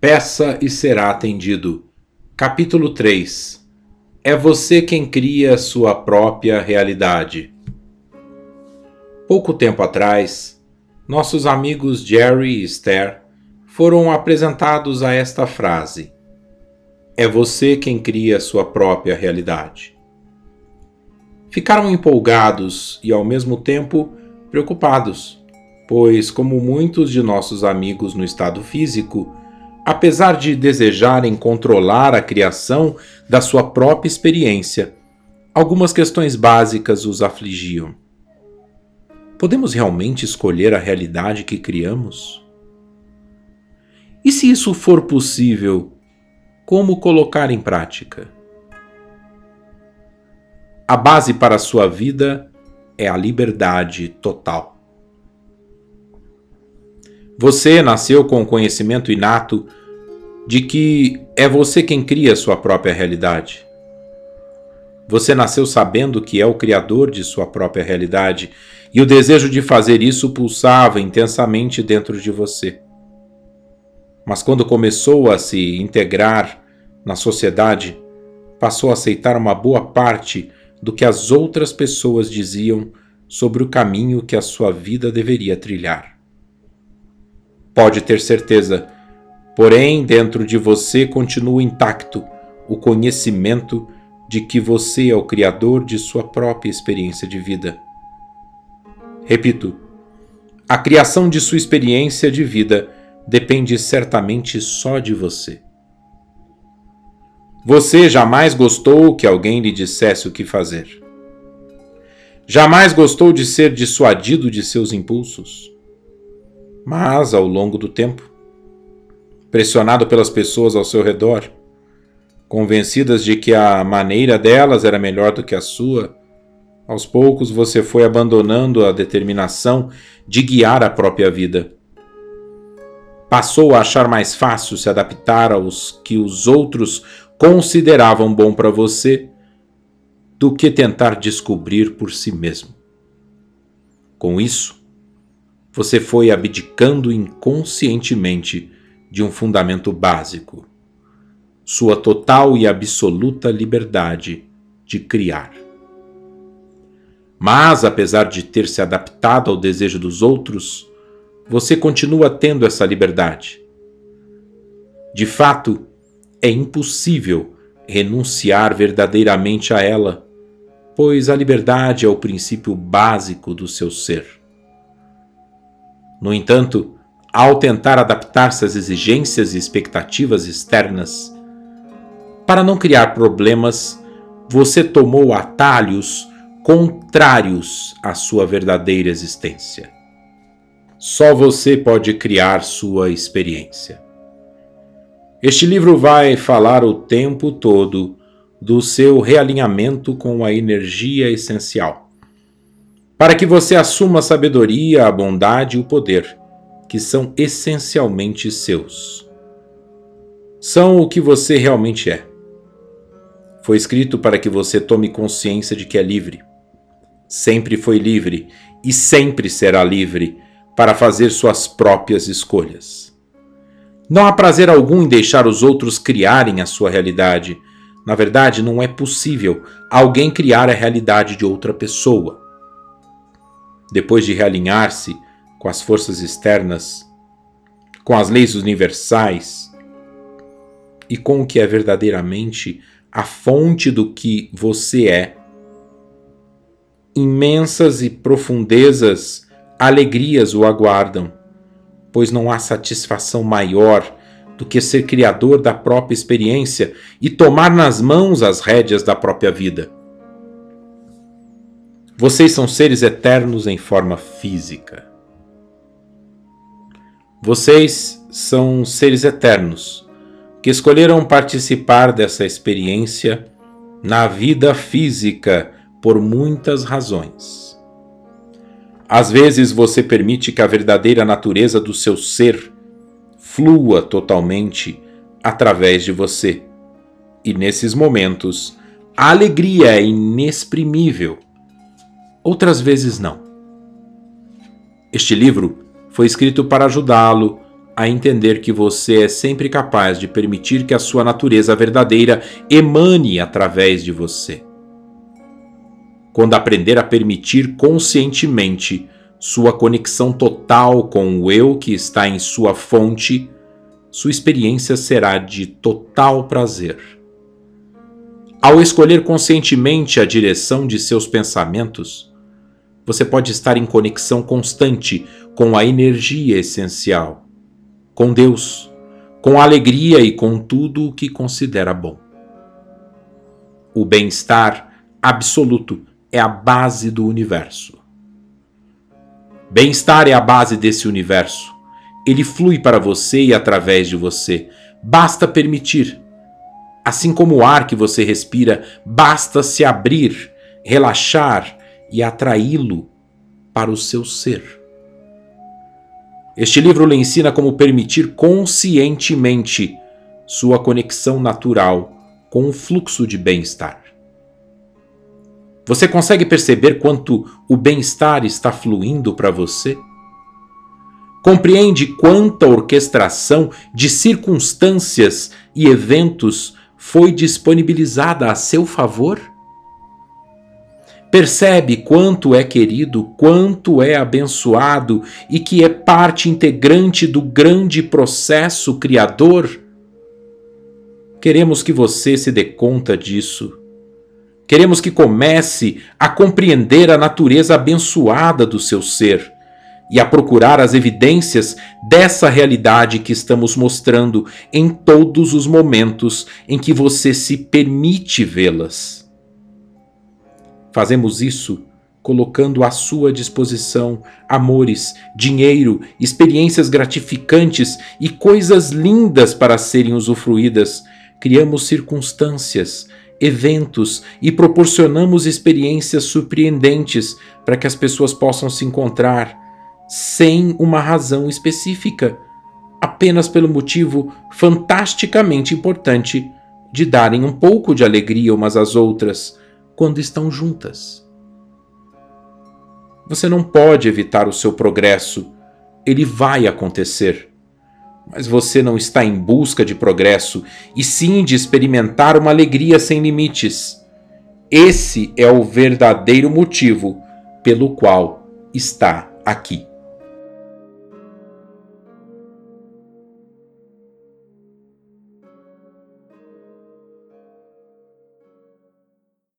Peça e será atendido. Capítulo 3 É você quem cria sua própria realidade. Pouco tempo atrás, nossos amigos Jerry e Esther foram apresentados a esta frase: É você quem cria sua própria realidade. Ficaram empolgados e, ao mesmo tempo, preocupados, pois, como muitos de nossos amigos no estado físico, apesar de desejarem controlar a criação da sua própria experiência, algumas questões básicas os afligiam. Podemos realmente escolher a realidade que criamos? E se isso for possível, como colocar em prática? A base para a sua vida é a liberdade total. Você nasceu com o conhecimento inato de que é você quem cria sua própria realidade. Você nasceu sabendo que é o criador de sua própria realidade e o desejo de fazer isso pulsava intensamente dentro de você. Mas quando começou a se integrar na sociedade, passou a aceitar uma boa parte do que as outras pessoas diziam sobre o caminho que a sua vida deveria trilhar. Pode ter certeza, porém, dentro de você continua intacto o conhecimento de que você é o criador de sua própria experiência de vida. Repito, a criação de sua experiência de vida depende certamente só de você. Você jamais gostou que alguém lhe dissesse o que fazer. Jamais gostou de ser dissuadido de seus impulsos. Mas, ao longo do tempo, pressionado pelas pessoas ao seu redor, convencidas de que a maneira delas era melhor do que a sua, aos poucos você foi abandonando a determinação de guiar a própria vida. Passou a achar mais fácil se adaptar aos que os outros consideravam bom para você do que tentar descobrir por si mesmo. Com isso, você foi abdicando inconscientemente de um fundamento básico, sua total e absoluta liberdade de criar. Mas, apesar de ter se adaptado ao desejo dos outros, você continua tendo essa liberdade. De fato, é impossível renunciar verdadeiramente a ela, pois a liberdade é o princípio básico do seu ser. No entanto, ao tentar adaptar-se às exigências e expectativas externas, para não criar problemas, você tomou atalhos contrários à sua verdadeira existência. Só você pode criar sua experiência. Este livro vai falar o tempo todo do seu realinhamento com a energia essencial, para que você assuma a sabedoria, a bondade e o poder, que são essencialmente seus. São o que você realmente é. Foi escrito para que você tome consciência de que é livre sempre foi livre e sempre será livre para fazer suas próprias escolhas. Não há prazer algum em deixar os outros criarem a sua realidade. Na verdade, não é possível alguém criar a realidade de outra pessoa. Depois de realinhar-se com as forças externas, com as leis universais e com o que é verdadeiramente a fonte do que você é, imensas e profundezas alegrias o aguardam, pois não há satisfação maior do que ser criador da própria experiência e tomar nas mãos as rédeas da própria vida. Vocês são seres eternos em forma física. Vocês são seres eternos que escolheram participar dessa experiência na vida física por muitas razões. Às vezes você permite que a verdadeira natureza do seu ser flua totalmente através de você. E nesses momentos, a alegria é inexprimível. Outras vezes não. Este livro foi escrito para ajudá-lo a entender que você é sempre capaz de permitir que a sua natureza verdadeira emane através de você. Quando aprender a permitir conscientemente sua conexão total com o eu que está em sua fonte, sua experiência será de total prazer. Ao escolher conscientemente a direção de seus pensamentos, você pode estar em conexão constante com a energia essencial, com Deus, com a alegria e com tudo o que considera bom. O bem-estar absoluto é a base do universo. Bem-estar é a base desse universo. Ele flui para você e através de você. Basta permitir. Assim como o ar que você respira, basta se abrir, relaxar e atraí-lo para o seu ser. Este livro lhe ensina como permitir conscientemente sua conexão natural com o fluxo de bem-estar. Você consegue perceber quanto o bem-estar está fluindo para você? Compreende quanta orquestração de circunstâncias e eventos foi disponibilizada a seu favor? Percebe quanto é querido, quanto é abençoado e que é parte integrante do grande processo criador? Queremos que você se dê conta disso Queremos que comece a compreender a natureza abençoada do seu ser e a procurar as evidências dessa realidade que estamos mostrando em todos os momentos em que você se permite vê-las. Fazemos isso colocando à sua disposição amores, dinheiro, experiências gratificantes e coisas lindas para serem usufruídas. Criamos circunstâncias eventos e proporcionamos experiências surpreendentes para que as pessoas possam se encontrar sem uma razão específica, apenas pelo motivo fantasticamente importante de darem um pouco de alegria umas às outras quando estão juntas. Você não pode evitar o seu progresso, ele vai acontecer mas você não está em busca de progresso, e sim de experimentar uma alegria sem limites. Esse é o verdadeiro motivo pelo qual está aqui.